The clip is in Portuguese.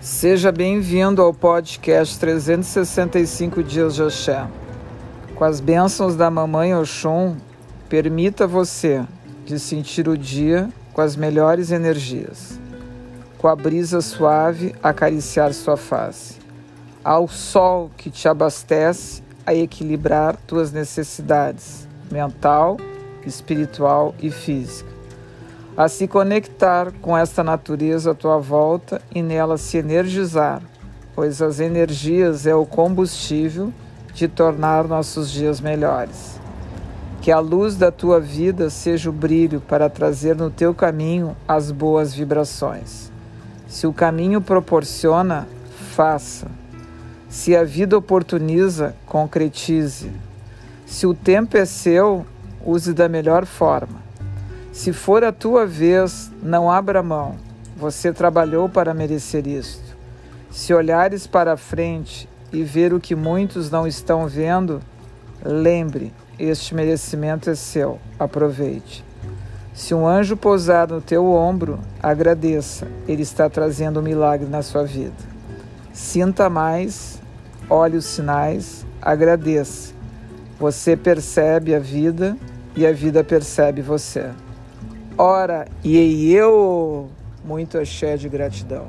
Seja bem-vindo ao podcast 365 Dias de Axé. Com as bênçãos da Mamãe Oxum, permita você de sentir o dia com as melhores energias. Com a brisa suave acariciar sua face. Ao sol que te abastece a equilibrar tuas necessidades mental, espiritual e física a se conectar com esta natureza à tua volta e nela se energizar, pois as energias é o combustível de tornar nossos dias melhores. Que a luz da tua vida seja o brilho para trazer no teu caminho as boas vibrações. Se o caminho proporciona, faça. Se a vida oportuniza, concretize. Se o tempo é seu, use da melhor forma. Se for a tua vez, não abra mão. Você trabalhou para merecer isto. Se olhares para a frente e ver o que muitos não estão vendo, lembre, este merecimento é seu. Aproveite. Se um anjo pousar no teu ombro, agradeça. Ele está trazendo um milagre na sua vida. Sinta mais, olhe os sinais, agradeça. Você percebe a vida e a vida percebe você. Ora, e eu, muito axé de gratidão.